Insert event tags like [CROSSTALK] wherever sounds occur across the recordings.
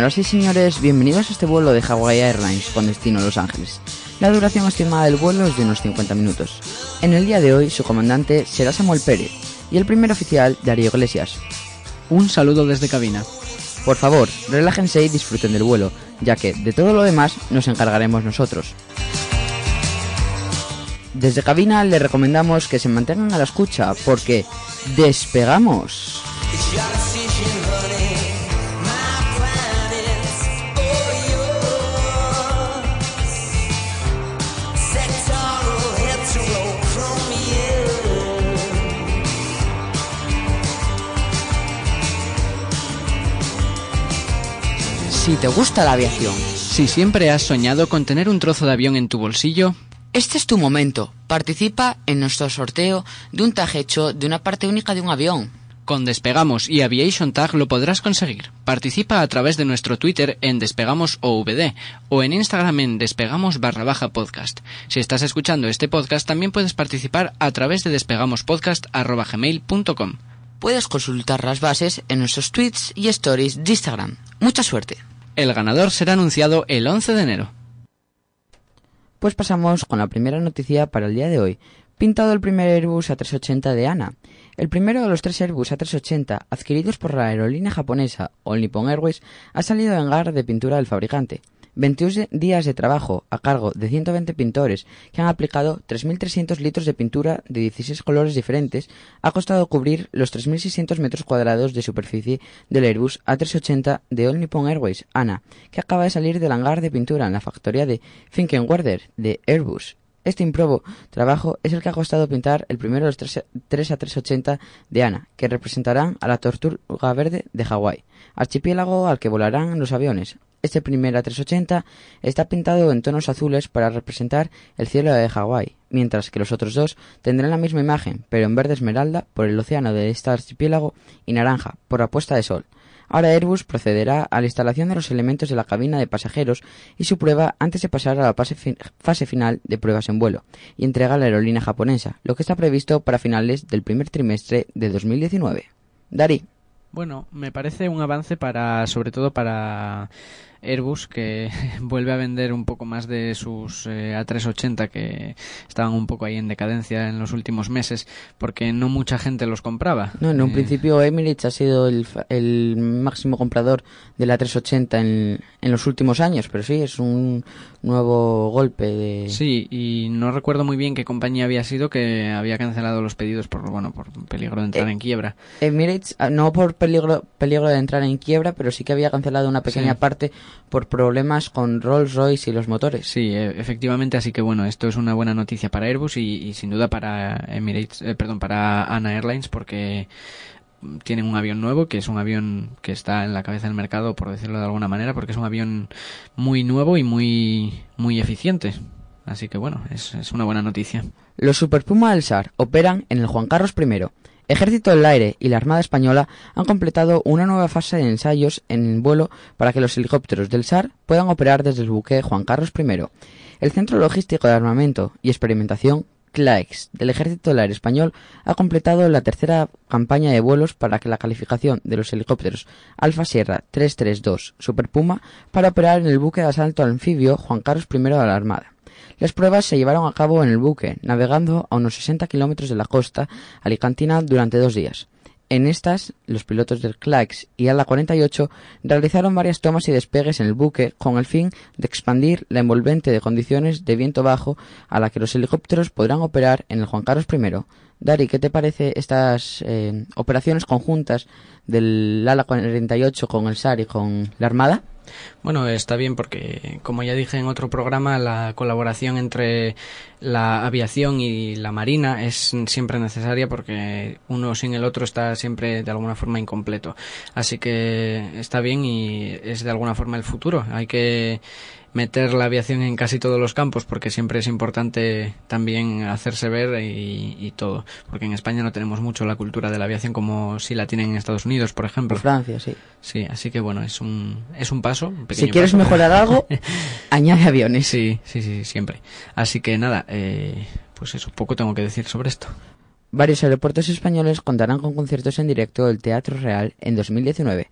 Señoras y señores, bienvenidos a este vuelo de Hawaii Airlines con destino a Los Ángeles. La duración estimada del vuelo es de unos 50 minutos. En el día de hoy, su comandante será Samuel Pérez y el primer oficial, Darío Iglesias. Un saludo desde cabina. Por favor, relájense y disfruten del vuelo, ya que de todo lo demás nos encargaremos nosotros. Desde cabina le recomendamos que se mantengan a la escucha porque despegamos. Si te gusta la aviación, Si siempre has soñado con tener un trozo de avión en tu bolsillo, este es tu momento. Participa en nuestro sorteo de un tag hecho de una parte única de un avión. con Despegamos y Aviation Tag lo podrás conseguir. Participa a través de nuestro Twitter en Despegamos OVD o en Instagram en Despegamos barra baja podcast. Si estás escuchando este podcast también puedes participar a través de despegamospodcast.gmail.com. Puedes consultar las bases en nuestros tweets y stories de Instagram. Mucha suerte. El ganador será anunciado el 11 de enero. Pues pasamos con la primera noticia para el día de hoy. Pintado el primer Airbus A380 de ANA. El primero de los tres Airbus A380 adquiridos por la aerolínea japonesa All Nippon Airways ha salido en hangar de pintura del fabricante. 21 días de trabajo a cargo de 120 pintores que han aplicado 3.300 litros de pintura de 16 colores diferentes ha costado cubrir los 3.600 metros cuadrados de superficie del Airbus A380 de All Nippon Airways ANA, que acaba de salir del hangar de pintura en la factoría de Finkenwerder de Airbus. Este improbo trabajo es el que ha costado pintar el primero de los 3, a 380 de ANA, que representarán a la tortuga verde de Hawái, archipiélago al que volarán los aviones. Este primer A380 está pintado en tonos azules para representar el cielo de Hawái, mientras que los otros dos tendrán la misma imagen, pero en verde esmeralda por el océano de este archipiélago y naranja por la puesta de sol. Ahora Airbus procederá a la instalación de los elementos de la cabina de pasajeros y su prueba antes de pasar a la fase, fin- fase final de pruebas en vuelo y entrega a la aerolínea japonesa, lo que está previsto para finales del primer trimestre de 2019. Dari, Bueno, me parece un avance para, sobre todo para Airbus, que [LAUGHS] vuelve a vender un poco más de sus eh, A380 que estaban un poco ahí en decadencia en los últimos meses, porque no mucha gente los compraba. no, en un Eh, principio Emirates ha sido el, máximo comprador de la 380 en, en los últimos años, pero sí, es un nuevo golpe de... Sí, y no recuerdo muy bien qué compañía había sido que había cancelado los pedidos por, bueno, por peligro de entrar Eh, en quiebra. Emirates, ah, no por peligro, peligro de entrar en quiebra, pero sí que había cancelado una pequeña Sí. parte por problemas con Rolls Royce y los motores. Sí, e- efectivamente, así que bueno, esto es una buena noticia para Airbus y, y sin duda para Emirates, eh, perdón, para ANA Airlines porque tienen un avión nuevo que es un avión que está en la cabeza del mercado por decirlo de alguna manera porque es un avión muy nuevo y muy muy eficiente. Así que bueno, es, es una buena noticia. Los Super Puma del SAR operan en el Juan Carlos I. Ejército del Aire y la Armada Española han completado una nueva fase de ensayos en vuelo para que los helicópteros del SAR puedan operar desde el buque Juan Carlos I. El Centro Logístico de Armamento y Experimentación CLAEX del Ejército Aire Español ha completado la tercera campaña de vuelos para que la calificación de los helicópteros Alfa Sierra 332 Super Puma para operar en el buque de asalto anfibio Juan Carlos I de la Armada. Las pruebas se llevaron a cabo en el buque, navegando a unos 60 kilómetros de la costa alicantina durante dos días. En estas, los pilotos del CLAX y ALA 48 realizaron varias tomas y despegues en el buque con el fin de expandir la envolvente de condiciones de viento bajo a la que los helicópteros podrán operar en el Juan Carlos I. Dari, ¿qué te parece estas eh, operaciones conjuntas del ALA 48 con el SAR y con la Armada? Bueno, está bien porque, como ya dije en otro programa, la colaboración entre la aviación y la marina es siempre necesaria porque uno sin el otro está siempre de alguna forma incompleto. Así que está bien y es de alguna forma el futuro. Hay que meter la aviación en casi todos los campos porque siempre es importante también hacerse ver y, y todo. Porque en España no tenemos mucho la cultura de la aviación como si la tienen en Estados Unidos, por ejemplo. Por Francia, sí. Sí, así que bueno, es un, es un paso. un Si quieres paso. mejorar algo, [LAUGHS] añade aviones. Sí, sí, sí, siempre. Así que nada, eh, pues eso, poco tengo que decir sobre esto. Varios aeropuertos españoles contarán con conciertos en directo del Teatro Real en 2019.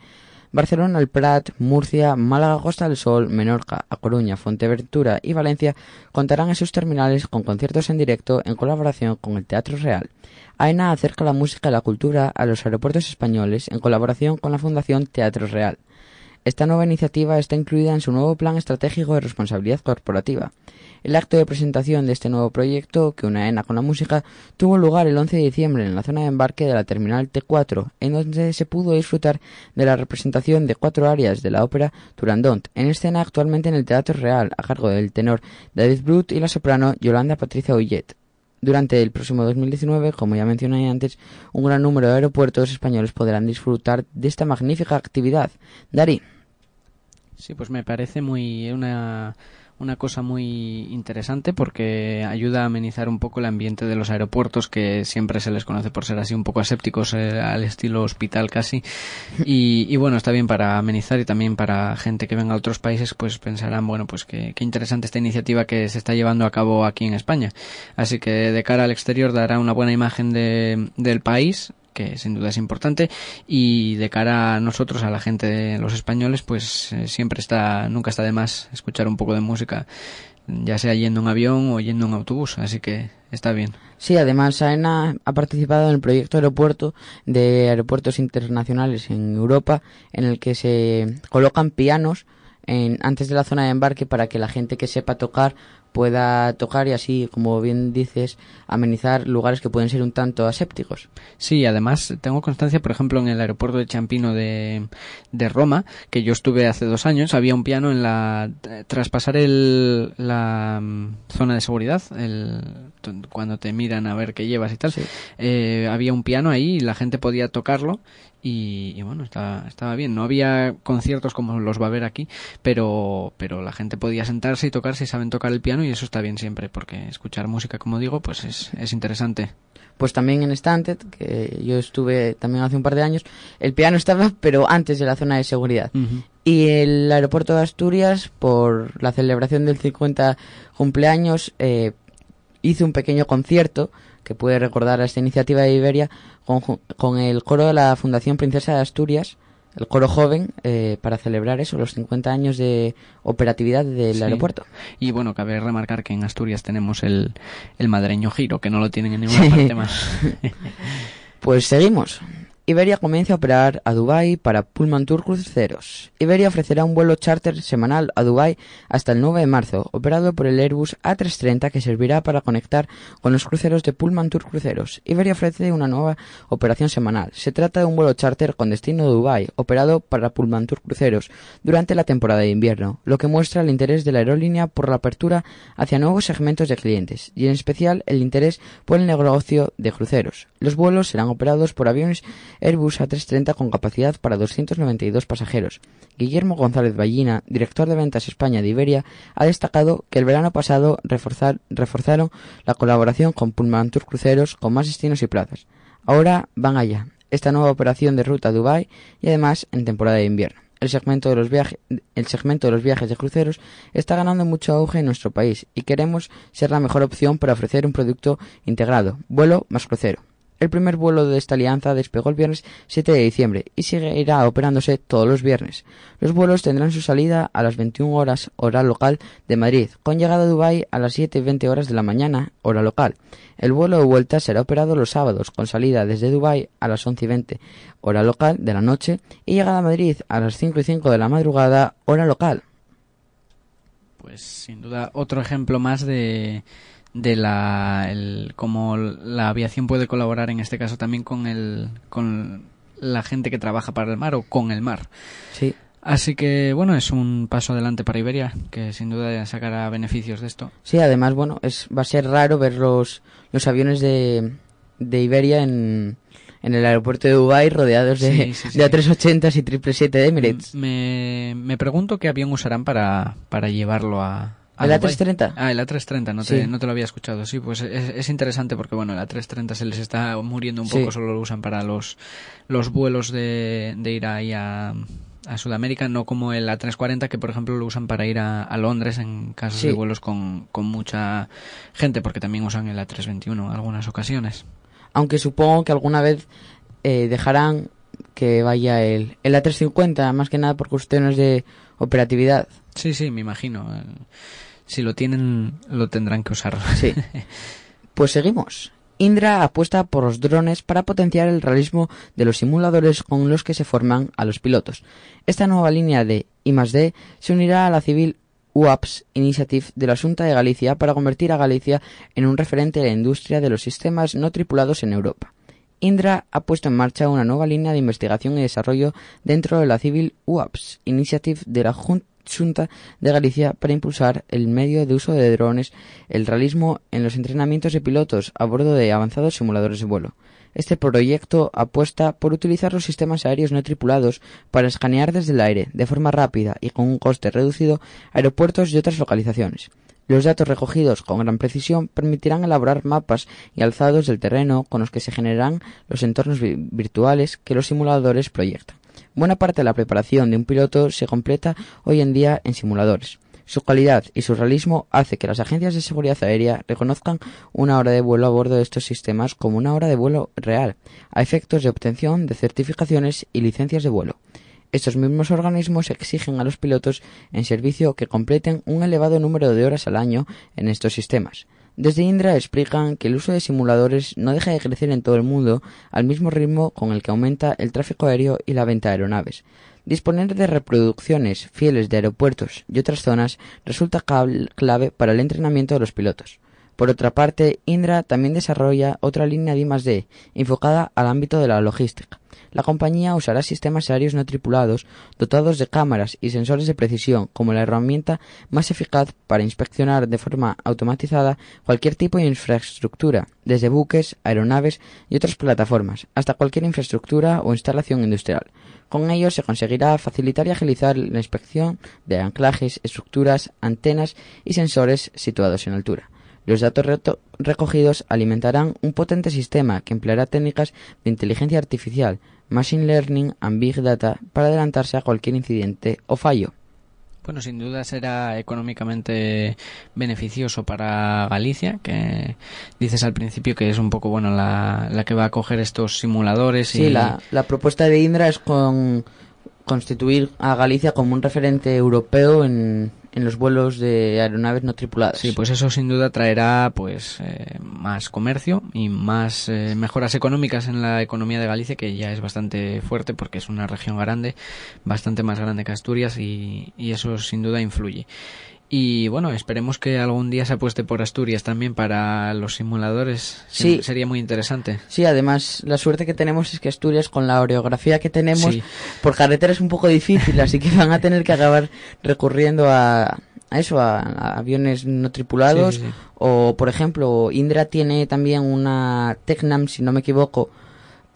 Barcelona, El Prat, Murcia, Málaga, Costa del Sol, Menorca, A Coruña, Fuerteventura y Valencia contarán en sus terminales con conciertos en directo en colaboración con el Teatro Real. AENA acerca la música y la cultura a los aeropuertos españoles en colaboración con la Fundación Teatro Real. Esta nueva iniciativa está incluida en su nuevo Plan Estratégico de Responsabilidad Corporativa. El acto de presentación de este nuevo proyecto, que una ENA con la música, tuvo lugar el 11 de diciembre en la zona de embarque de la terminal T4, en donde se pudo disfrutar de la representación de cuatro áreas de la ópera Turandot, en escena actualmente en el Teatro Real, a cargo del tenor David Brut y la soprano Yolanda Patricia Ullet. Durante el próximo 2019, como ya mencioné antes, un gran número de aeropuertos españoles podrán disfrutar de esta magnífica actividad. Dari. Sí, pues me parece muy una una cosa muy interesante porque ayuda a amenizar un poco el ambiente de los aeropuertos que siempre se les conoce por ser así un poco asépticos eh, al estilo hospital casi. [LAUGHS] Y, bueno está bien para amenizar y también para gente que venga a otros países pues pensarán bueno pues qué interesante esta iniciativa que se está llevando a cabo aquí en España. Así que de cara al exterior dará una buena imagen de, del país que sin duda es importante. Y de cara a nosotros a la gente los españoles pues eh, siempre está nunca está de más escuchar un poco de música ya sea yendo en avión o yendo en autobús así que está bien. Sí además AENA ha participado en el proyecto aeropuerto de aeropuertos internacionales en Europa en el que se colocan pianos en, antes de la zona de embarque para que la gente que sepa tocar pueda tocar y así, como bien dices, amenizar lugares que pueden ser un tanto asépticos. Sí, además tengo constancia, por ejemplo, en el aeropuerto de Champino de, de Roma, que yo estuve hace dos años, había un piano en la tras pasar el, la mm, zona de seguridad, el, cuando te miran a ver qué llevas y tal, eh, había un piano ahí y la gente podía tocarlo y, bueno, estaba, estaba bien. No había conciertos como los va a haber aquí, pero, pero la gente podía sentarse y tocar si saben tocar el piano y eso está bien siempre, porque escuchar música, como digo, pues es, es interesante. Pues también en Stanted, que yo estuve también hace un par de años, el piano estaba, pero antes de la zona de seguridad. Y el aeropuerto de Asturias, por la celebración del 50 cumpleaños, eh, hizo un pequeño concierto que puede recordar a esta iniciativa de Iberia con, el coro de la Fundación Princesa de Asturias, el coro joven, eh, para celebrar eso, los 50 años de operatividad del aeropuerto. Y bueno, cabe remarcar que en Asturias tenemos el, el madreño giro, que no lo tienen en ninguna parte más. [LAUGHS] pues seguimos. Iberia comienza a operar a Dubái para Pullman Tour Cruceros. Iberia ofrecerá un vuelo charter semanal a Dubái hasta el 9 de marzo, operado por el Airbus A330 que servirá para conectar con los cruceros de Pullman Tour Cruceros. Iberia ofrece una nueva operación semanal. Se trata de un vuelo charter con destino a Dubái, operado para Pullman Tour Cruceros durante la temporada de invierno, lo que muestra el interés de la aerolínea por la apertura hacia nuevos segmentos de clientes, y en especial el interés por el negocio de cruceros. Los vuelos serán operados por aviones Airbus A330 con capacidad para 292 pasajeros. Guillermo González Ballina, director de ventas España de Iberia, ha destacado que el verano pasado reforzaron la colaboración con Pullman Tour Cruceros con más destinos y plazas. Ahora van allá, esta nueva operación de ruta a Dubái y además en temporada de invierno. El segmento, de los el segmento de los viajes de cruceros está ganando mucho auge en nuestro país y queremos ser la mejor opción para ofrecer un producto integrado, vuelo más crucero. El primer vuelo de esta alianza despegó el viernes 7 de diciembre y seguirá operándose todos los viernes. Los vuelos tendrán su salida a las 21 horas hora local de Madrid, con llegada a Dubái a las 7 y 20 horas de la mañana hora local. El vuelo de vuelta será operado los sábados, con salida desde Dubái a las 11 y 20 hora local de la noche y llegada a Madrid a las 5 y 5 de la madrugada hora local. Pues sin duda otro ejemplo más de de la el, cómo la aviación puede colaborar en este caso también con el con la gente que trabaja para el mar o con el mar. Sí. Así que bueno, es un paso adelante para Iberia, que sin duda sacará beneficios de esto. Sí, además, bueno, es va a ser raro ver los, los aviones de, de Iberia en, en el aeropuerto de Dubái rodeados de, de A380 y 777 de Emirates. Me, me pregunto qué avión usarán para, para llevarlo a, ¿El A330? Ah, el A330, no te, no te lo había escuchado. Sí, pues es, interesante porque, bueno, el A330 se les está muriendo un poco, solo lo usan para los, los vuelos de, de ir ahí a, a Sudamérica, no como el A340 que, por ejemplo, lo usan para ir a, Londres en casos de vuelos con, con mucha gente, porque también usan el A321 en algunas ocasiones. Aunque supongo que alguna vez eh, dejarán que vaya el, el A350, más que nada por cuestiones de operatividad. Sí, sí, me imagino. Si lo tienen, lo tendrán que usar. Sí. [LAUGHS] Pues seguimos. Indra apuesta por los drones para potenciar el realismo de los simuladores con los que se forman a los pilotos. Esta nueva línea de I+D se unirá a la civil UAPS Initiative de la Junta de Galicia para convertir a Galicia en un referente de la industria de los sistemas no tripulados en Europa. Indra ha puesto en marcha una nueva línea de investigación y desarrollo dentro de la Civil UAPS Initiative de la Jun- De Galicia para impulsar el medio de uso de drones, el realismo en los entrenamientos de pilotos a bordo de avanzados simuladores de vuelo. Este proyecto apuesta por utilizar los sistemas aéreos no tripulados para escanear desde el aire, de forma rápida y con un coste reducido, aeropuertos y otras localizaciones. Los datos recogidos con gran precisión permitirán elaborar mapas y alzados del terreno con los que se generarán los entornos vi- virtuales que los simuladores proyectan. Buena parte de la preparación de un piloto se completa hoy en día en simuladores. Su calidad y su realismo hace que las agencias de seguridad aérea reconozcan una hora de vuelo a bordo de estos sistemas como una hora de vuelo real, a efectos de obtención de certificaciones y licencias de vuelo. Estos mismos organismos exigen a los pilotos en servicio que completen un elevado número de horas al año en estos sistemas. Desde Indra explican que el uso de simuladores no deja de crecer en todo el mundo al mismo ritmo con el que aumenta el tráfico aéreo y la venta de aeronaves. Disponer de reproducciones fieles de aeropuertos y otras zonas resulta clave para el entrenamiento de los pilotos. Por otra parte, Indra también desarrolla otra línea de I+D enfocada al ámbito de la logística. La compañía usará sistemas aéreos no tripulados dotados de cámaras y sensores de precisión como la herramienta más eficaz para inspeccionar de forma automatizada cualquier tipo de infraestructura, desde buques, aeronaves y otras plataformas, hasta cualquier infraestructura o instalación industrial. Con ello se conseguirá facilitar y agilizar la inspección de anclajes, estructuras, antenas y sensores situados en altura. Los datos recogidos alimentarán un potente sistema que empleará técnicas de inteligencia artificial, machine learning and big data para adelantarse a cualquier incidente o fallo. Bueno, sin duda será económicamente beneficioso para Galicia, que dices al principio que es un poco bueno la, la que va a coger estos simuladores y Sí, la, la propuesta de Indra es con constituir a Galicia como un referente europeo en, en los vuelos de aeronaves no tripuladas. Sí, pues eso sin duda traerá pues eh, más comercio y más eh, mejoras económicas en la economía de Galicia que ya es bastante fuerte porque es una región grande, bastante más grande que Asturias y, y eso sin duda influye. Y bueno, esperemos que algún día se apueste por Asturias también para los simuladores. Sí. Sería muy interesante. Sí, además la suerte que tenemos es que Asturias con la orografía que tenemos Sí. por carretera es un poco difícil, así que van a tener que acabar recurriendo a, a eso, a, a aviones no tripulados Sí, sí, sí. o por ejemplo Indra tiene también una Tecnam, si no me equivoco,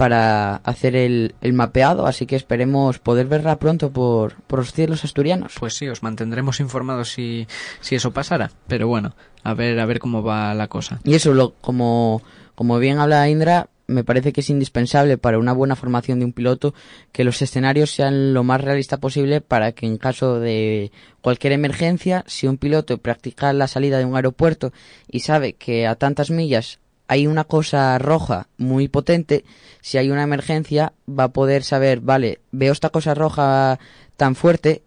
para hacer el, el mapeado, así que esperemos poder verla pronto por, por los cielos asturianos. Pues sí, os mantendremos informados si, si eso pasara. Pero bueno, a ver, a ver cómo va la cosa. Y eso, lo, como, como bien habla Indra, me parece que es indispensable para una buena formación de un piloto que los escenarios sean lo más realista posible para que en caso de cualquier emergencia, si un piloto practica la salida de un aeropuerto y sabe que a tantas millas hay una cosa roja muy potente, si hay una emergencia va a poder saber, vale, veo esta cosa roja tan fuerte,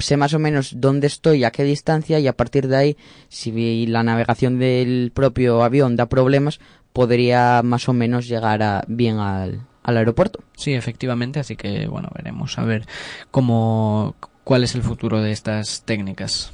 sé más o menos dónde estoy, a qué distancia y a partir de ahí, si la navegación del propio avión da problemas, podría más o menos llegar a, bien al, al aeropuerto. Sí, efectivamente, así que bueno, veremos a ver cómo cuál es el futuro de estas técnicas.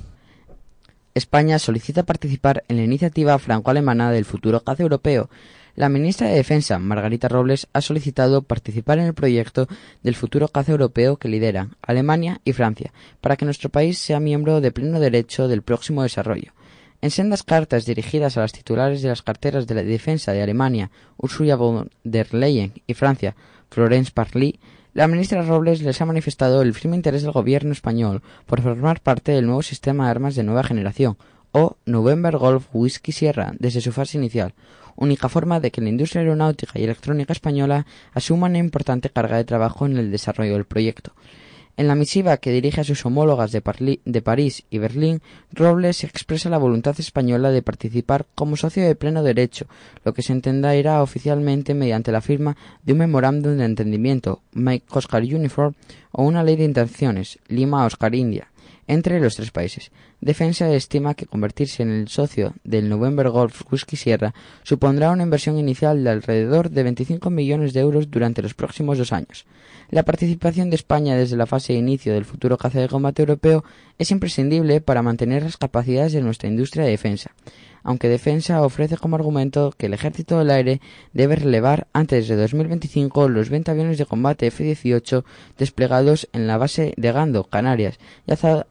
España solicita participar en la iniciativa franco-alemana del futuro caza europeo. La ministra de Defensa, Margarita Robles, ha solicitado participar en el proyecto del futuro caza europeo que lideran Alemania y Francia, para que nuestro país sea miembro de pleno derecho del próximo desarrollo. En sendas cartas dirigidas a las titulares de las carteras de la defensa de Alemania, Ursula von der Leyen, y Francia, Florence Parly, la ministra Robles les ha manifestado el firme interés del gobierno español por formar parte del nuevo sistema de armas de nueva generación, o November Golf Whisky Sierra, desde su fase inicial, única forma de que la industria aeronáutica y electrónica española asuma una importante carga de trabajo en el desarrollo del proyecto. En la misiva que dirige a sus homólogas de, París y Berlín, Robles expresa la voluntad española de participar como socio de pleno derecho, lo que se entenderá oficialmente mediante la firma de un memorándum de entendimiento, Make Oscar Uniform, o una ley de intenciones, Lima Oscar India, entre los tres países. Defensa estima que convertirse en el socio del November Golf Whisky Sierra supondrá una inversión inicial de alrededor de 25 millones de euros durante los próximos dos años. La participación de España desde la fase de inicio del futuro caza de combate europeo es imprescindible para mantener las capacidades de nuestra industria de defensa aunque Defensa ofrece como argumento que el Ejército del Aire debe relevar antes de 2025 los 20 aviones de combate F-18 desplegados en la base de Gando, Canarias,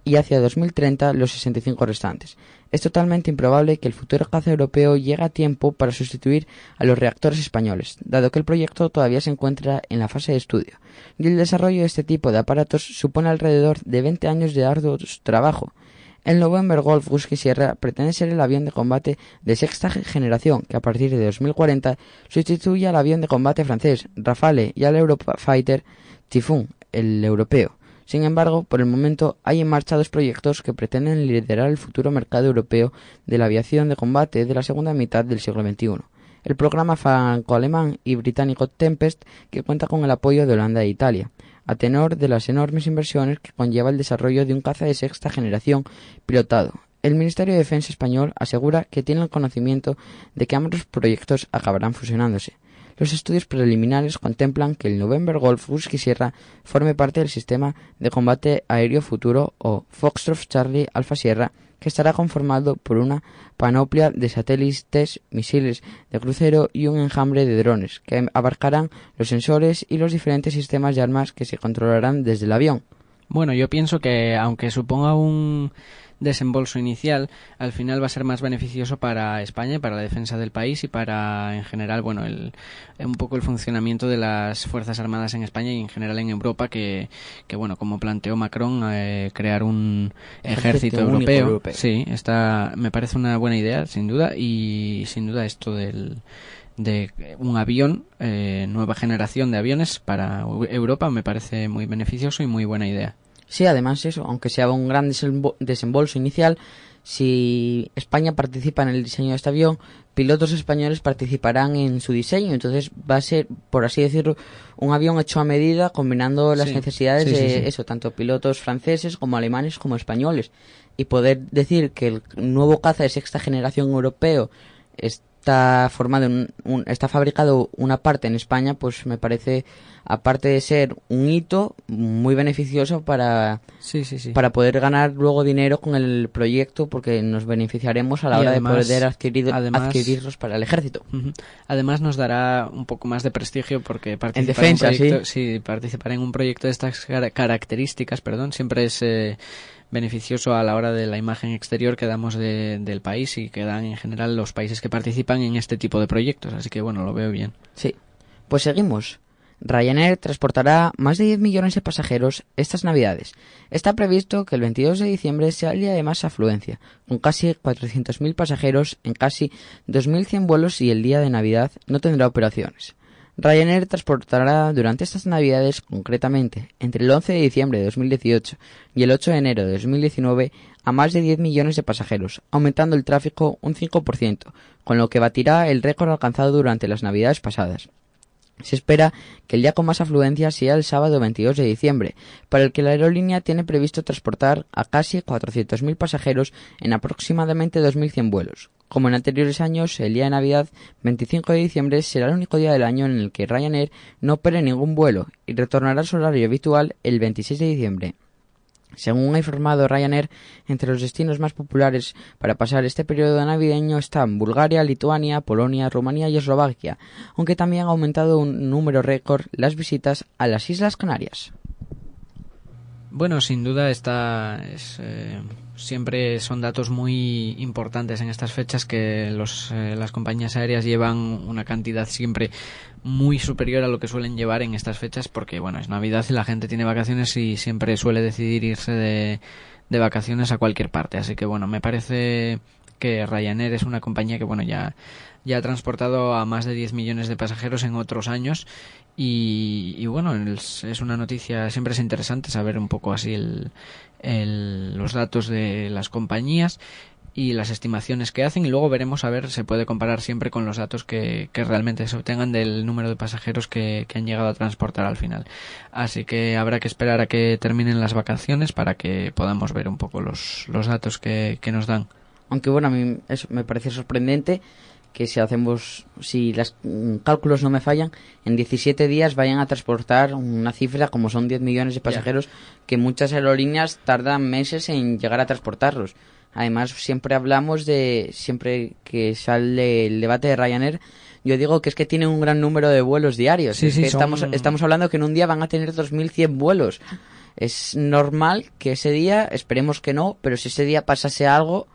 y hacia 2030 los 65 restantes. Es totalmente improbable que el futuro caza europeo llegue a tiempo para sustituir a los reactores españoles, dado que el proyecto todavía se encuentra en la fase de estudio, y el desarrollo de este tipo de aparatos supone alrededor de 20 años de arduo trabajo, el November Golf Husky Sierra pretende ser el avión de combate de sexta generación que a partir de 2040 sustituye al avión de combate francés Rafale y al Eurofighter Typhoon, el europeo. Sin embargo, por el momento hay en marcha dos proyectos que pretenden liderar el futuro mercado europeo de la aviación de combate de la segunda mitad del siglo XXI. El programa franco-alemán y británico Tempest, que cuenta con el apoyo de Holanda e Italia a tenor de las enormes inversiones que conlleva el desarrollo de un caza de sexta generación pilotado. El Ministerio de Defensa español asegura que tiene el conocimiento de que ambos proyectos acabarán fusionándose. Los estudios preliminares contemplan que el November Golf Husky Sierra forme parte del sistema de combate aéreo futuro o Foxtrot Charlie Alpha Sierra que estará conformado por una panoplia de satélites, misiles de crucero y un enjambre de drones, que abarcarán los sensores y los diferentes sistemas de armas que se controlarán desde el avión. Bueno, yo pienso que aunque suponga un desembolso inicial, al final va a ser más beneficioso para España y para la defensa del país y para, en general, bueno, el, un poco el funcionamiento de las Fuerzas Armadas en España y en general en Europa, que, que bueno, como planteó Macron, eh, crear un ejército, europeo, Sí, está, me parece una buena idea, sin duda, y sin duda esto del de un avión, eh, nueva generación de aviones para Europa me parece muy beneficioso y muy buena idea. Sí, además eso, aunque sea un gran desembolso inicial, si España participa en el diseño de este avión, pilotos españoles participarán en su diseño. Entonces va a ser, por así decirlo, un avión hecho a medida, combinando las necesidades de eso, tanto pilotos franceses como alemanes como españoles. Y poder decir que el nuevo caza de sexta generación europeo está formado, un, está fabricado una parte en España, pues me parece, aparte de ser un hito, muy beneficioso para, para poder ganar luego dinero con el proyecto, porque nos beneficiaremos a la hora de poder adquirir, adquirirlos para el ejército. Además nos dará un poco más de prestigio porque participar en, defensa, sí. participar en un proyecto de estas características, perdón, siempre es eh, beneficioso a la hora de la imagen exterior que damos del país y que dan en general los países que participan en este tipo de proyectos. Así que bueno, lo veo bien. Sí. Pues seguimos. Ryanair transportará más de 10 millones de pasajeros estas Navidades. Está previsto que el 22 de diciembre sea día de más afluencia, con casi 400.000 pasajeros en casi 2.100 vuelos y el día de Navidad no tendrá operaciones. Ryanair transportará durante estas navidades, concretamente entre el 11 de diciembre de 2018 y el 8 de enero de 2019, a más de 10 millones de pasajeros, aumentando el tráfico un 5%, con lo que batirá el récord alcanzado durante las navidades pasadas. Se espera que el día con más afluencia sea el sábado 22 de diciembre, para el que la aerolínea tiene previsto transportar a casi 400.000 pasajeros en aproximadamente 2.100 vuelos, como en anteriores años, el día de Navidad, 25 de diciembre, será el único día del año en el que Ryanair no opere ningún vuelo y retornará a su horario habitual el 26 de diciembre. Según ha informado Ryanair, entre los destinos más populares para pasar este periodo navideño están Bulgaria, Lituania, Polonia, Rumanía y Eslovaquia, aunque también ha aumentado un número récord las visitas a las Islas Canarias. Bueno, sin duda está es, eh, siempre son datos muy importantes en estas fechas que los, eh, las compañías aéreas llevan una cantidad siempre muy superior a lo que suelen llevar en estas fechas porque bueno es Navidad y la gente tiene vacaciones y siempre suele decidir irse de, de vacaciones a cualquier parte. Así que bueno me parece que Ryanair es una compañía que, bueno, ya, ya ha transportado a más de 10 millones de pasajeros en otros años y, bueno, es, una noticia, siempre es interesante saber un poco así el, el, los datos de las compañías y las estimaciones que hacen y luego veremos a ver se puede comparar siempre con los datos que, que realmente se obtengan del número de pasajeros que, que, han llegado a transportar al final. Así que habrá que esperar a que terminen las vacaciones para que podamos ver un poco los, los datos que, que nos dan. Aunque bueno a mí eso me parece sorprendente que si hacemos, si los mm, cálculos no me fallan, en 17 días vayan a transportar una cifra como son 10 millones de pasajeros que muchas aerolíneas tardan meses en llegar a transportarlos. Además, siempre hablamos de, siempre que sale el debate de Ryanair, yo digo que es que tienen un gran número de vuelos diarios. Sí, sí, estamos, estamos hablando que en un día van a tener 2.100 vuelos. Es normal que ese día, esperemos que no, pero si ese día pasase algo,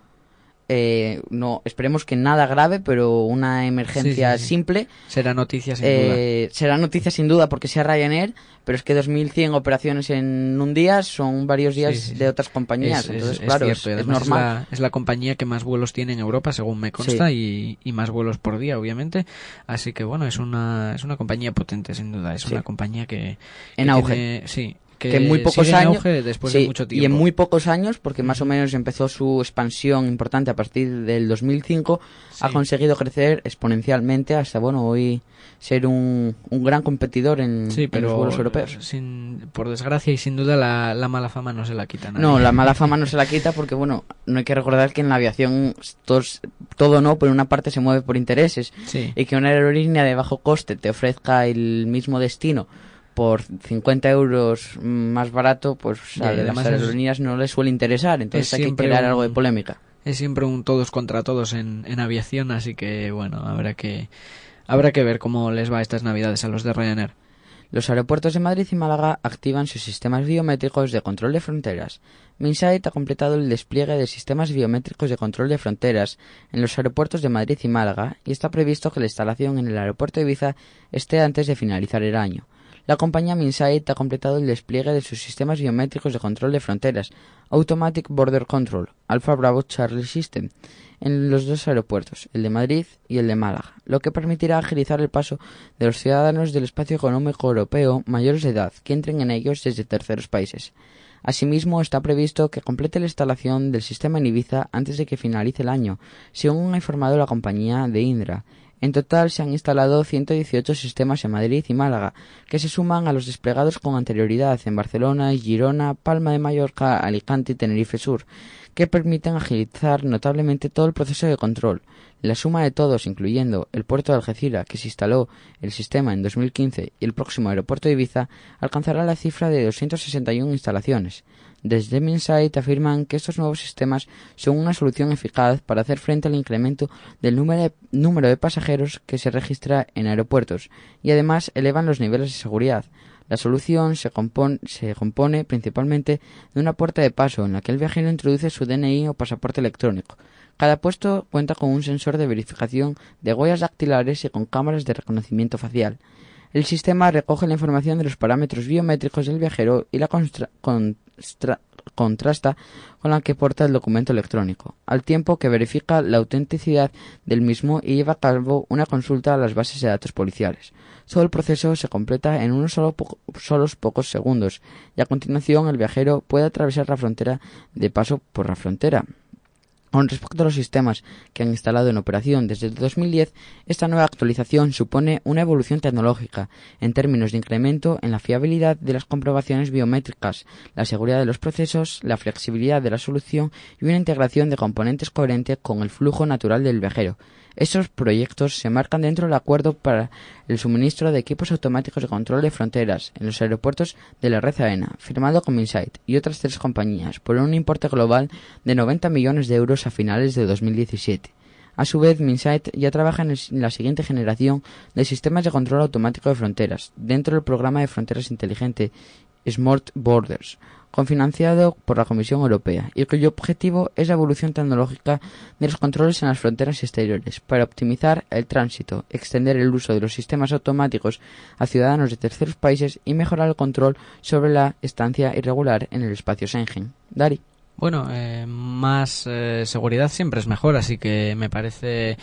eh, no esperemos que nada grave, pero una emergencia simple. Será noticia sin eh, duda. Será noticia sin duda porque sea Ryanair, pero es que 2.100 operaciones en un día son varios días de otras compañías. Es, Entonces, claro, es, normal. Es la, compañía que más vuelos tiene en Europa, según me consta, y, más vuelos por día, obviamente. Así que bueno, es una, es una compañía potente, sin duda. Es una compañía que. En auge. sí, que, en muy pocos años después de mucho tiempo. y en muy pocos años porque más o menos empezó su expansión importante a partir del 2005 ha conseguido crecer exponencialmente hasta bueno hoy ser un, un gran competidor en, pero los vuelos europeos. sin, por desgracia y sin duda la, la, mala fama no se la quita no la mala fama no [LAUGHS] se la quita porque bueno no hay que recordar que en la aviación todo no por una parte se mueve por intereses. Y que una aerolínea de bajo coste te ofrezca el mismo destino por 50 euros más barato, pues a las aerolíneas no les suele interesar, entonces hay que crear algo de polémica. Es siempre un todos contra todos en, en aviación, así que bueno, habrá que habrá que ver cómo les va estas navidades a los de Ryanair. Los aeropuertos de Madrid y Málaga activan sus sistemas biométricos de control de fronteras. Minsait ha completado el despliegue de sistemas biométricos de control de fronteras en los aeropuertos de Madrid y Málaga y está previsto que la instalación en el aeropuerto de Ibiza esté antes de finalizar el año. La compañía Minsait ha completado el despliegue de sus sistemas biométricos de control de fronteras, Automatic Border Control, Alpha Bravo Charlie System, en los dos aeropuertos, el de Madrid y el de Málaga, lo que permitirá agilizar el paso de los ciudadanos del espacio económico europeo mayores de edad que entren en ellos desde terceros países. Asimismo, está previsto que complete la instalación del sistema en Ibiza antes de que finalice el año, según ha informado la compañía de Indra. En total se han instalado 118 sistemas en Madrid y Málaga, que se suman a los desplegados con anterioridad en Barcelona, Girona, Palma de Mallorca, Alicante y Tenerife Sur, que permiten agilizar notablemente todo el proceso de control. La suma de todos, incluyendo el puerto de Algeciras, que se instaló el sistema en 2015, y el próximo aeropuerto de Ibiza, alcanzará la cifra de 261 instalaciones. Desde Minsight afirman que estos nuevos sistemas son una solución eficaz para hacer frente al incremento del número de, pasajeros que se registra en aeropuertos y además elevan los niveles de seguridad. La solución se compone, se compone principalmente de una puerta de paso en la que el viajero introduce su DNI o pasaporte electrónico. Cada puesto cuenta con un sensor de verificación de huellas dactilares y con cámaras de reconocimiento facial. El sistema recoge la información de los parámetros biométricos del viajero y la contrasta con la que porta el documento electrónico, al tiempo que verifica la autenticidad del mismo y lleva a cabo una consulta a las bases de datos policiales. Todo el proceso se completa en unos solo pocos segundos y a continuación el viajero puede atravesar la frontera de paso por la frontera. Con respecto a los sistemas que han instalado en operación desde el 2010, esta nueva actualización supone una evolución tecnológica en términos de incremento en la fiabilidad de las comprobaciones biométricas, la seguridad de los procesos, la flexibilidad de la solución y una integración de componentes coherente con el flujo natural del viajero, estos proyectos se marcan dentro del acuerdo para el suministro de equipos automáticos de control de fronteras en los aeropuertos de la red AENA, firmado con Minsight y otras tres compañías por un importe global de 90 millones de euros a finales de 2017. A su vez, Minsight ya trabaja en, la siguiente generación de sistemas de control automático de fronteras, dentro del programa de fronteras inteligente Smart Borders, confinanciado por la Comisión Europea y cuyo objetivo es la evolución tecnológica de los controles en las fronteras exteriores para optimizar el tránsito, extender el uso de los sistemas automáticos a ciudadanos de terceros países y mejorar el control sobre la estancia irregular en el espacio Schengen. Dari. Bueno, eh, más eh, seguridad siempre es mejor, así que me parece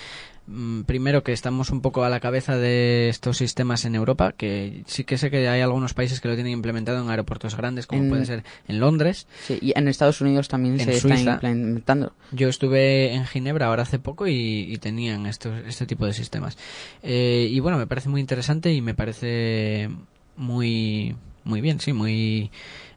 primero que estamos un poco a la cabeza de estos sistemas en Europa, que sí que sé que hay algunos países que lo tienen implementado en aeropuertos grandes, como En- puede ser en Londres. Sí, y en Estados Unidos también se Suiza. está implementando. Yo estuve en Ginebra ahora hace poco y, y tenían estos, este tipo de sistemas. Eh, y bueno, me parece muy interesante y me parece muy, muy bien, sí, muy...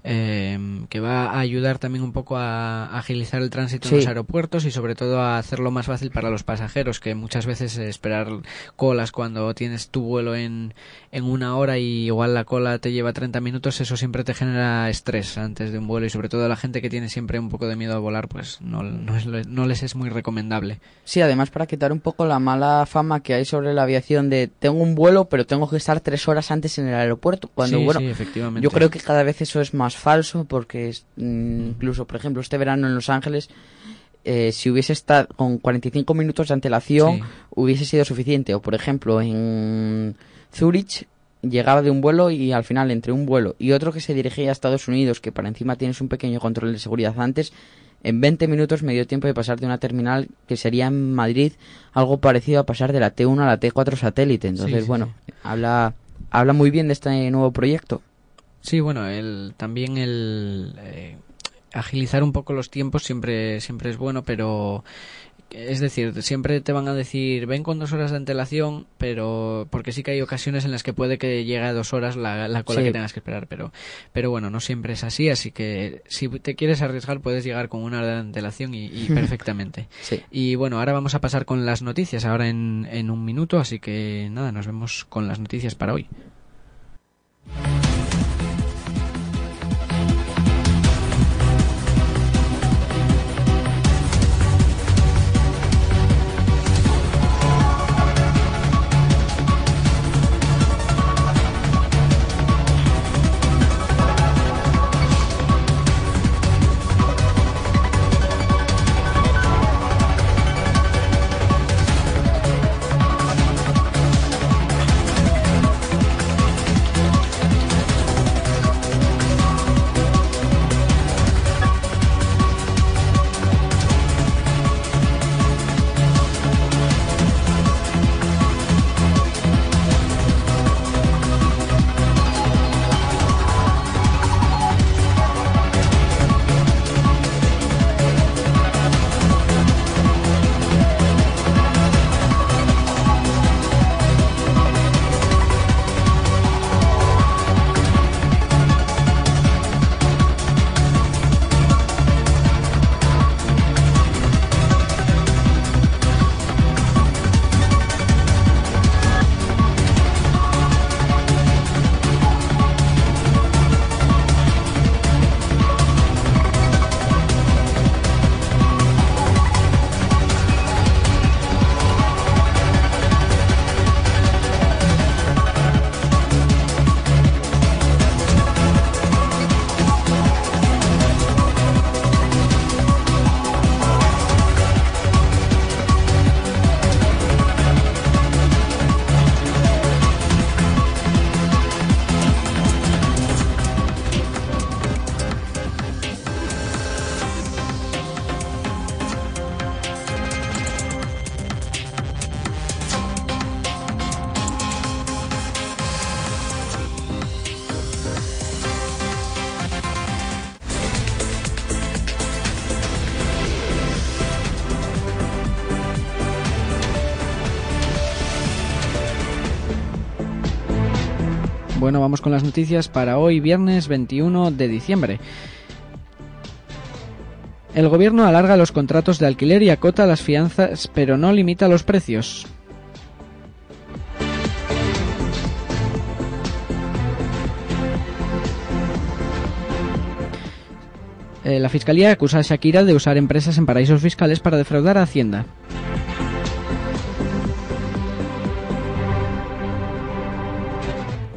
eh, que va a ayudar también un poco a, agilizar el tránsito en los aeropuertos y sobre todo a hacerlo más fácil para los pasajeros que muchas veces esperar colas cuando tienes tu vuelo en, en una hora y igual la cola te lleva 30 minutos eso siempre te genera estrés antes de un vuelo y sobre todo a la gente que tiene siempre un poco de miedo a volar pues no, no, es- no les es muy recomendable Sí, además para quitar un poco la mala fama que hay sobre la aviación de tengo un vuelo pero tengo que estar tres horas antes en el aeropuerto. Cuando, sí, bueno, sí, efectivamente yo creo que cada vez eso es más falso porque mm, incluso, por ejemplo, este verano en Los Ángeles, eh, si hubiese estado con 45 minutos de antelación, Sí. hubiese sido suficiente. O, por ejemplo, en Zurich llegaba de un vuelo y al final entre un vuelo y otro que se dirigía a Estados Unidos, que para encima tienes un pequeño control de seguridad antes, en 20 minutos me dio tiempo de pasar de una terminal que sería en Madrid algo parecido a pasar de la T1 a la T4 satélite. Entonces, sí, bueno, habla habla muy bien de este nuevo proyecto. Sí, bueno, el, también el eh, agilizar un poco los tiempos siempre, siempre es bueno, pero es decir, siempre te van a decir ven con dos horas de antelación, pero porque sí que hay ocasiones en las que puede que llegue a dos horas la, la cola Sí. que tengas que esperar, pero, pero bueno, no siempre es así, así que si te quieres arriesgar puedes llegar con una hora de antelación y, y [LAUGHS] perfectamente. Sí. Y bueno, ahora vamos a pasar con las noticias, ahora en, en un minuto, así que nada, nos vemos con las noticias para hoy. Bueno, vamos con las noticias para hoy, viernes 21 de diciembre. El gobierno alarga los contratos de alquiler y acota las fianzas, pero no limita los precios. Eh, la Fiscalía acusa a Shakira de usar empresas en paraísos fiscales para defraudar a Hacienda.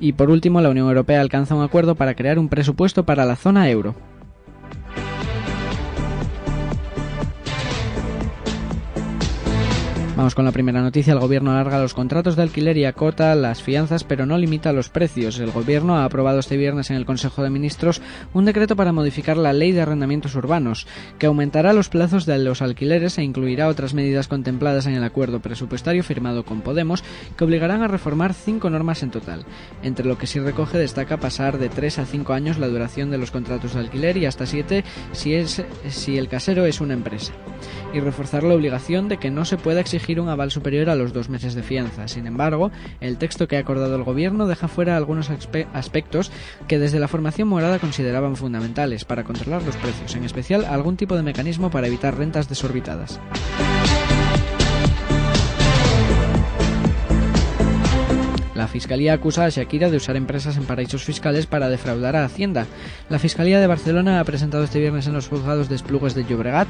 Y por último, la Unión Europea alcanza un acuerdo para crear un presupuesto para la zona euro. Vamos con la primera noticia. El gobierno alarga los contratos de alquiler y acota las fianzas, pero no limita los precios. El gobierno ha aprobado este viernes en el Consejo de Ministros un decreto para modificar la ley de arrendamientos urbanos, que aumentará los plazos de los alquileres e incluirá otras medidas contempladas en el acuerdo presupuestario firmado con Podemos, que obligarán a reformar cinco normas en total. Entre lo que sí recoge destaca pasar de tres a cinco años la duración de los contratos de alquiler y hasta siete si, es, si el casero es una empresa. Y reforzar la obligación de que no se pueda exigir un aval superior a los dos meses de fianza. Sin embargo, el texto que ha acordado el Gobierno deja fuera algunos aspectos que desde la formación morada consideraban fundamentales para controlar los precios, en especial algún tipo de mecanismo para evitar rentas desorbitadas. La Fiscalía acusa a Shakira de usar empresas en paraísos fiscales para defraudar a Hacienda. La Fiscalía de Barcelona ha presentado este viernes en los juzgados de Esplugues de Llobregat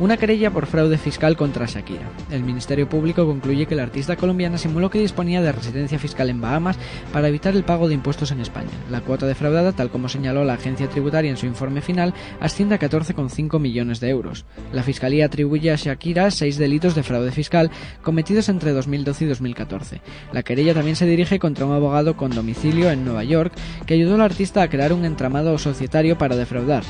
una querella por fraude fiscal contra Shakira. El Ministerio Público concluye que la artista colombiana simuló que disponía de residencia fiscal en Bahamas para evitar el pago de impuestos en España. La cuota defraudada, tal como señaló la agencia tributaria en su informe final, asciende a 14,5 millones de euros. La Fiscalía atribuye a Shakira seis delitos de fraude fiscal cometidos entre 2012 y 2014. La querella también se dirige contra un abogado con domicilio en Nueva York que ayudó al artista a crear un entramado societario para defraudar.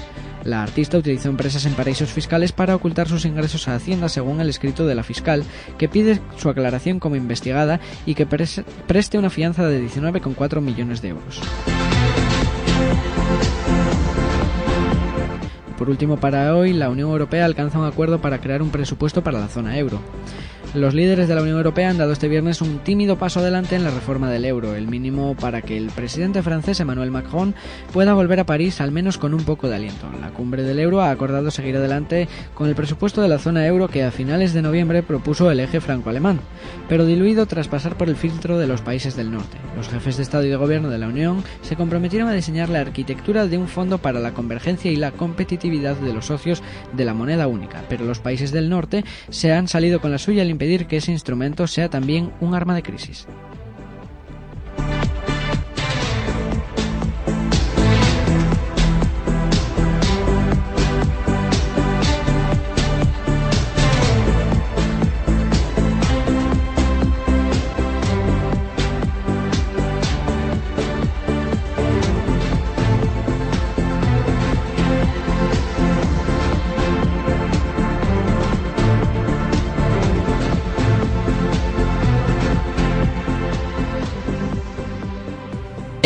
La artista utilizó empresas en paraísos fiscales para ocultar sus ingresos a Hacienda según el escrito de la fiscal, que pide su aclaración como investigada y que preste una fianza de 19,4 millones de euros. Por último, para hoy, la Unión Europea alcanza un acuerdo para crear un presupuesto para la zona euro. Los líderes de la Unión Europea han dado este viernes un tímido paso adelante en la reforma del euro, el mínimo para que el presidente francés Emmanuel Macron pueda volver a París al menos con un poco de aliento. La cumbre del euro ha acordado seguir adelante con el presupuesto de la zona euro que a finales de noviembre propuso el eje franco-alemán, pero diluido tras pasar por el filtro de los países del norte. Los jefes de Estado y de Gobierno de la Unión se comprometieron a diseñar la arquitectura de un fondo para la convergencia y la competitividad de los socios de la moneda única, pero los países del norte se han salido con la suya al que ese instrumento sea también un arma de crisis.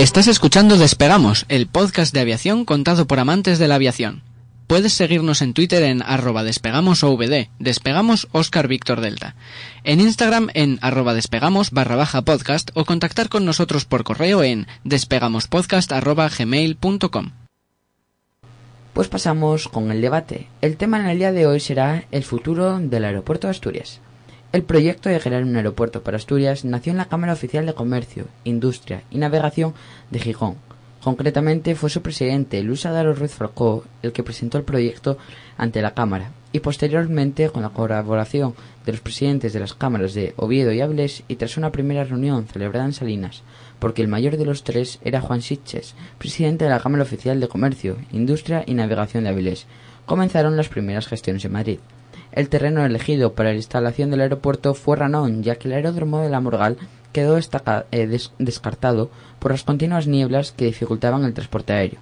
Estás escuchando Despegamos, el podcast de aviación contado por amantes de la aviación. Puedes seguirnos en Twitter en arroba despegamosovd, despegamos Oscar Víctor Delta, en Instagram en arroba despegamos barra baja podcast o contactar con nosotros por correo en despegamospodcast arroba gmail.com. Pues pasamos con el debate. El tema en el día de hoy será el futuro del aeropuerto de Asturias. El proyecto de crear un aeropuerto para Asturias nació en la Cámara Oficial de Comercio, Industria y Navegación de Gijón. Concretamente fue su presidente, Luis Adaro Ruiz Falcó, el que presentó el proyecto ante la Cámara y posteriormente con la colaboración de los presidentes de las cámaras de Oviedo y Avilés y tras una primera reunión celebrada en Salinas, porque el mayor de los tres era Juan Sitches, presidente de la Cámara Oficial de Comercio, Industria y Navegación de Avilés, comenzaron las primeras gestiones en Madrid. El terreno elegido para la instalación del aeropuerto fue Ranón, ya que el aeródromo de la Morgal quedó eh, descartado por las continuas nieblas que dificultaban el transporte aéreo.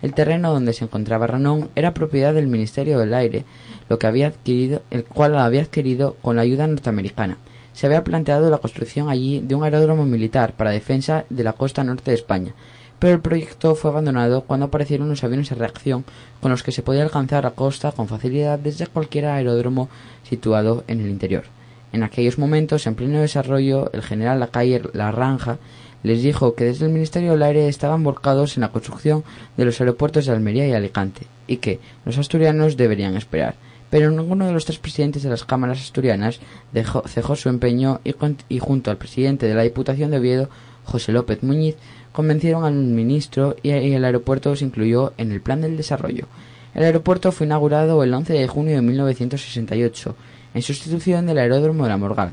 El terreno donde se encontraba Ranón era propiedad del Ministerio del Aire, lo que había adquirido, el cual lo había adquirido con la ayuda norteamericana. Se había planteado la construcción allí de un aeródromo militar para defensa de la costa norte de España, pero el proyecto fue abandonado cuando aparecieron los aviones de reacción con los que se podía alcanzar la costa con facilidad desde cualquier aeródromo situado en el interior. En aquellos momentos, en pleno desarrollo, el general Lacalle Larranja les dijo que desde el Ministerio del Aire estaban volcados en la construcción de los aeropuertos de Almería y Alicante, y que los asturianos deberían esperar. Pero ninguno de los tres presidentes de las cámaras asturianas dejó, cejó su empeño y, y junto al presidente de la Diputación de Oviedo, José López Muñiz, convencieron al ministro y el aeropuerto se incluyó en el plan del desarrollo. El aeropuerto fue inaugurado el 11 de junio de 1968 en sustitución del aeródromo de la Morgal,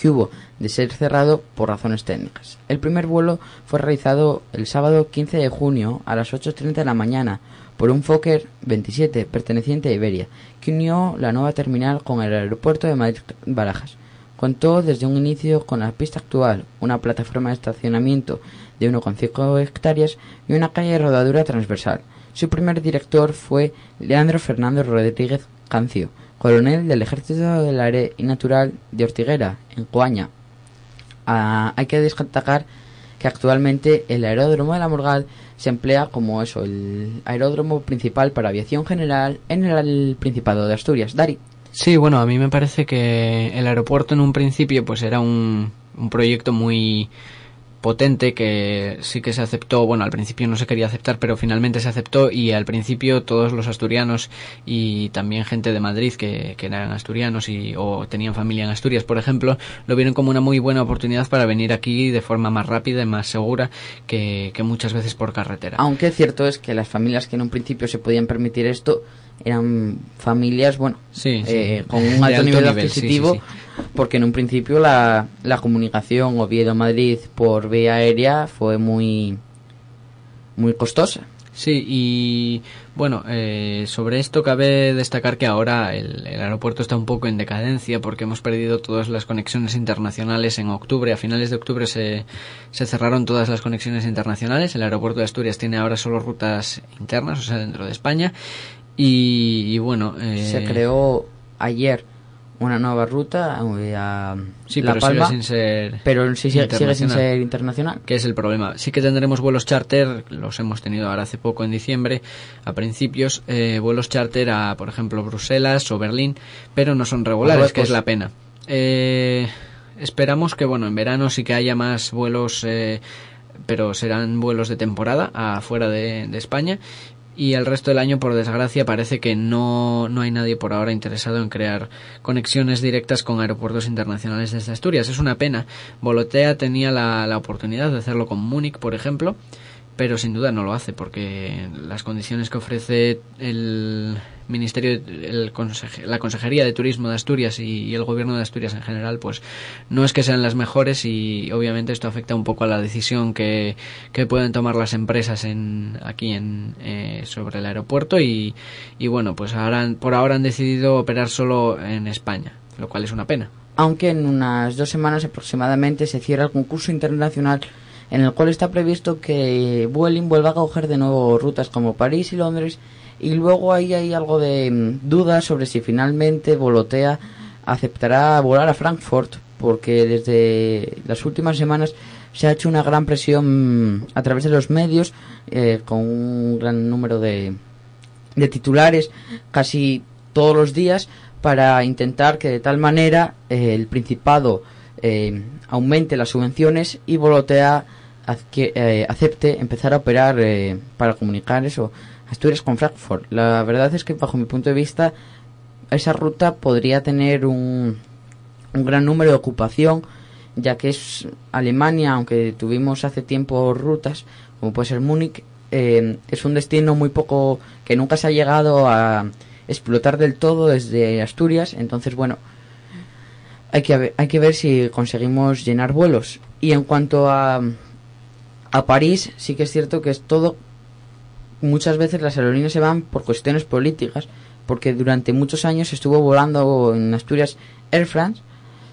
que hubo de ser cerrado por razones técnicas. El primer vuelo fue realizado el sábado 15 de junio a las 8.30 de la mañana por un Fokker 27 perteneciente a Iberia, que unió la nueva terminal con el aeropuerto de Madrid-Barajas. Contó desde un inicio con la pista actual, una plataforma de estacionamiento de 1,5 hectáreas y una calle de rodadura transversal. Su primer director fue Leandro Fernando Rodríguez Cancio, coronel del Ejército del Aire y Natural de Ortiguera, en Coaña. Ah, hay que destacar que actualmente el aeródromo de la Morgal se emplea como eso, el aeródromo principal para aviación general en el Principado de Asturias. Dari. Sí, bueno, a mí me parece que el aeropuerto en un principio pues era un, un proyecto muy potente que sí que se aceptó, bueno, al principio no se quería aceptar, pero finalmente se aceptó y al principio todos los asturianos y también gente de Madrid que, que eran asturianos y, o tenían familia en Asturias, por ejemplo, lo vieron como una muy buena oportunidad para venir aquí de forma más rápida y más segura que, que muchas veces por carretera. Aunque cierto es que las familias que en un principio se podían permitir esto eran familias, bueno, Sí, sí. eh, con [LAUGHS] un alto, alto nivel, nivel, adquisitivo, sí, porque en un principio la, la comunicación Oviedo-Madrid por vía aérea fue muy, muy costosa. Sí, y bueno, eh, sobre esto cabe destacar que ahora el, el aeropuerto está un poco en decadencia porque hemos perdido todas las conexiones internacionales en octubre. A finales de octubre se, se cerraron todas las conexiones internacionales. El aeropuerto de Asturias tiene ahora solo rutas internas, o sea, dentro de España. Y, y bueno, eh, Se creó ayer una nueva ruta eh, a sí, La pero Palma, sigue sin ser pero sí, sigue sin ser internacional. que es el problema. Sí que tendremos vuelos charter, los hemos tenido ahora hace poco en diciembre, a principios, eh, vuelos charter a, por ejemplo, Bruselas o Berlín, pero no son regulares, Marruecos. que es la pena. Eh, esperamos que, bueno, en verano sí que haya más vuelos, eh, pero serán vuelos de temporada afuera de, de España. Y el resto del año, por desgracia, parece que no, no hay nadie por ahora interesado en crear conexiones directas con aeropuertos internacionales desde Asturias. Es una pena. Volotea tenía la, la oportunidad de hacerlo con Múnich, por ejemplo, pero sin duda no lo hace porque las condiciones que ofrece el Ministerio, el la Consejería de Turismo de Asturias y, el Gobierno de Asturias en general, pues no es que sean las mejores y obviamente esto afecta un poco a la decisión que, que pueden tomar las empresas en, aquí en, eh, sobre el aeropuerto y, y bueno, pues ahora, por ahora han decidido operar solo en España, lo cual es una pena. aunque en unas dos semanas aproximadamente se cierra el concurso internacional en el cual está previsto que Vueling vuelva a coger de nuevo rutas como París y Londres y luego ahí hay algo de mm, dudas sobre si finalmente Volotea aceptará volar a Frankfurt porque desde las últimas semanas se ha hecho una gran presión mm, a través de los medios eh, con un gran número de, de titulares casi todos los días para intentar que de tal manera eh, el Principado eh, aumente las subvenciones y Volotea eh, acepte empezar a operar eh, para comunicar eso Asturias con Frankfurt. La verdad es que bajo mi punto de vista esa ruta podría tener un, un gran número de ocupación ya que es Alemania, aunque tuvimos hace tiempo rutas como puede ser Múnich, eh, es un destino muy poco que nunca se ha llegado a explotar del todo desde Asturias, entonces bueno, hay que hay que ver si conseguimos llenar vuelos. Y en cuanto a a París, sí que es cierto que es todo muchas veces las aerolíneas se van por cuestiones políticas, porque durante muchos años estuvo volando en Asturias Air France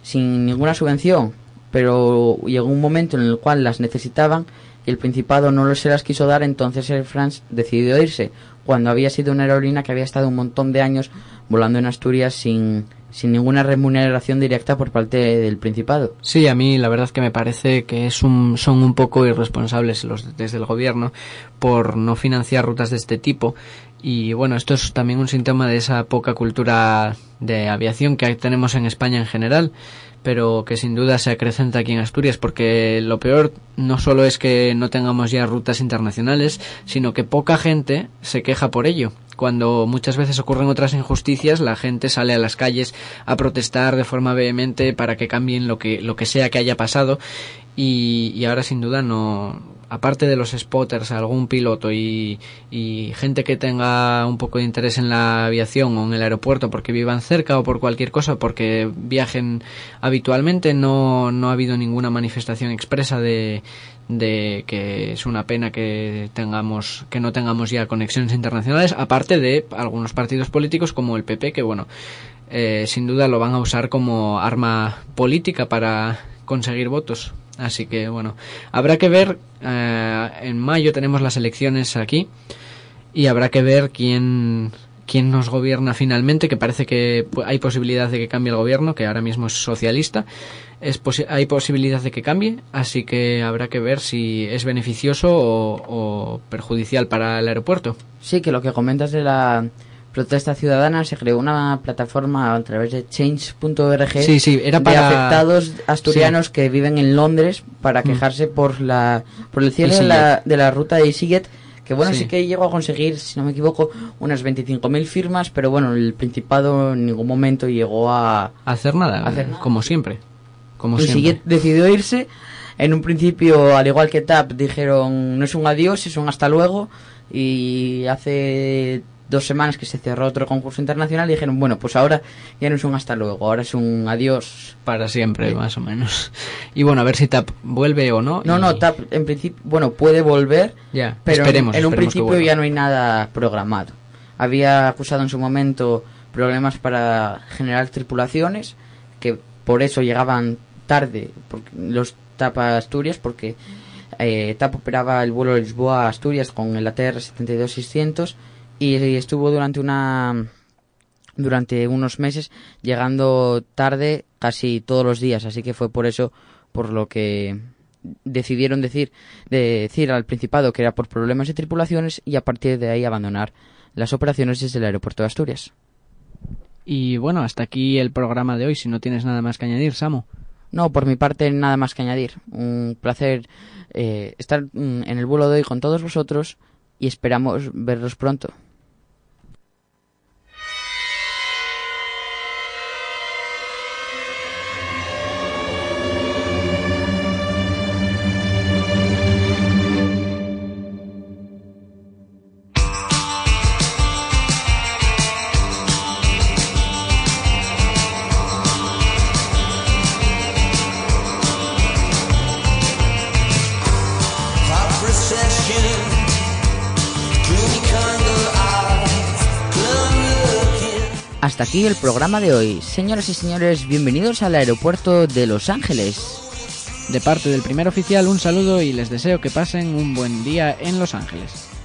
sin ninguna subvención, pero llegó un momento en el cual las necesitaban y el Principado no se las quiso dar, entonces Air France decidió irse, cuando había sido una aerolínea que había estado un montón de años volando en Asturias sin, sin ninguna remuneración directa por parte del Principado. Sí, a mí la verdad que me parece que es un, son un poco irresponsables los desde el gobierno por no financiar rutas de este tipo y bueno, esto es también un síntoma de esa poca cultura de aviación que tenemos en España en general, pero que sin duda se acrecenta aquí en Asturias porque lo peor no solo es que no tengamos ya rutas internacionales, sino que poca gente se queja por ello. Cuando muchas veces ocurren otras injusticias, la gente sale a las calles a protestar de forma vehemente para que cambien lo que, lo que sea que haya pasado y, y ahora sin duda no, aparte de los spotters, algún piloto y, y gente que tenga un poco de interés en la aviación o en el aeropuerto porque vivan cerca o por cualquier cosa, porque viajen habitualmente, no, no ha habido ninguna manifestación expresa de, que es una pena que tengamos que no tengamos ya conexiones internacionales aparte de algunos partidos políticos como el PP que bueno eh, sin duda lo van a usar como arma política para conseguir votos. Así que bueno, habrá que ver, eh, en mayo tenemos las elecciones aquí y habrá que ver quién, quién nos gobierna finalmente, que parece que hay posibilidad de que cambie el gobierno, que ahora mismo es socialista, es hay posibilidad de que cambie, así que habrá que ver si es beneficioso o, perjudicial para el aeropuerto. Sí, que lo que comentas de la protesta ciudadana se creó una plataforma a través de change.org sí, sí, era para... de afectados asturianos que viven en Londres para mm. quejarse por la por el cierre de la, de la ruta de EasyJet que bueno, sí. que llegó a conseguir, si no me equivoco, unas 25.000 firmas, pero bueno, el Principado en ningún momento llegó a... hacer nada, hacer como siempre. Como el siempre. decidió irse. En un principio, al igual que TAP, dijeron no es un adiós, es un hasta luego. Y hace dos semanas que se cerró otro concurso internacional y dijeron, bueno, pues ahora ya no es un hasta luego, ahora es un adiós. Para siempre, más o menos. [LAUGHS] Y bueno, a ver si TAP vuelve o no. No, no, TAP en principio, bueno, puede volver, ya, pero esperemos, en, un principio ya no hay nada programado. Había acusado en su momento problemas para generar tripulaciones, que por eso llegaban tarde porque los TAP a Asturias, porque eh, TAP operaba el vuelo de Lisboa a Asturias con el ATR 72600 y estuvo durante una durante unos meses llegando tarde casi todos los días. Así que fue por eso por lo que decidieron decir decir al principado que era por problemas de tripulaciones y a partir de ahí abandonar las operaciones desde el aeropuerto de Asturias. Y bueno hasta aquí el programa de hoy. Si no tienes nada más que añadir Samo no por mi parte nada más que añadir. Un placer eh, estar mm, en el vuelo de hoy con todos vosotros y esperamos verlos pronto Hasta aquí el programa de hoy. Señoras y señores, bienvenidos al aeropuerto de Los Ángeles. De parte del primer oficial, un saludo y les deseo que pasen un buen día en Los Ángeles.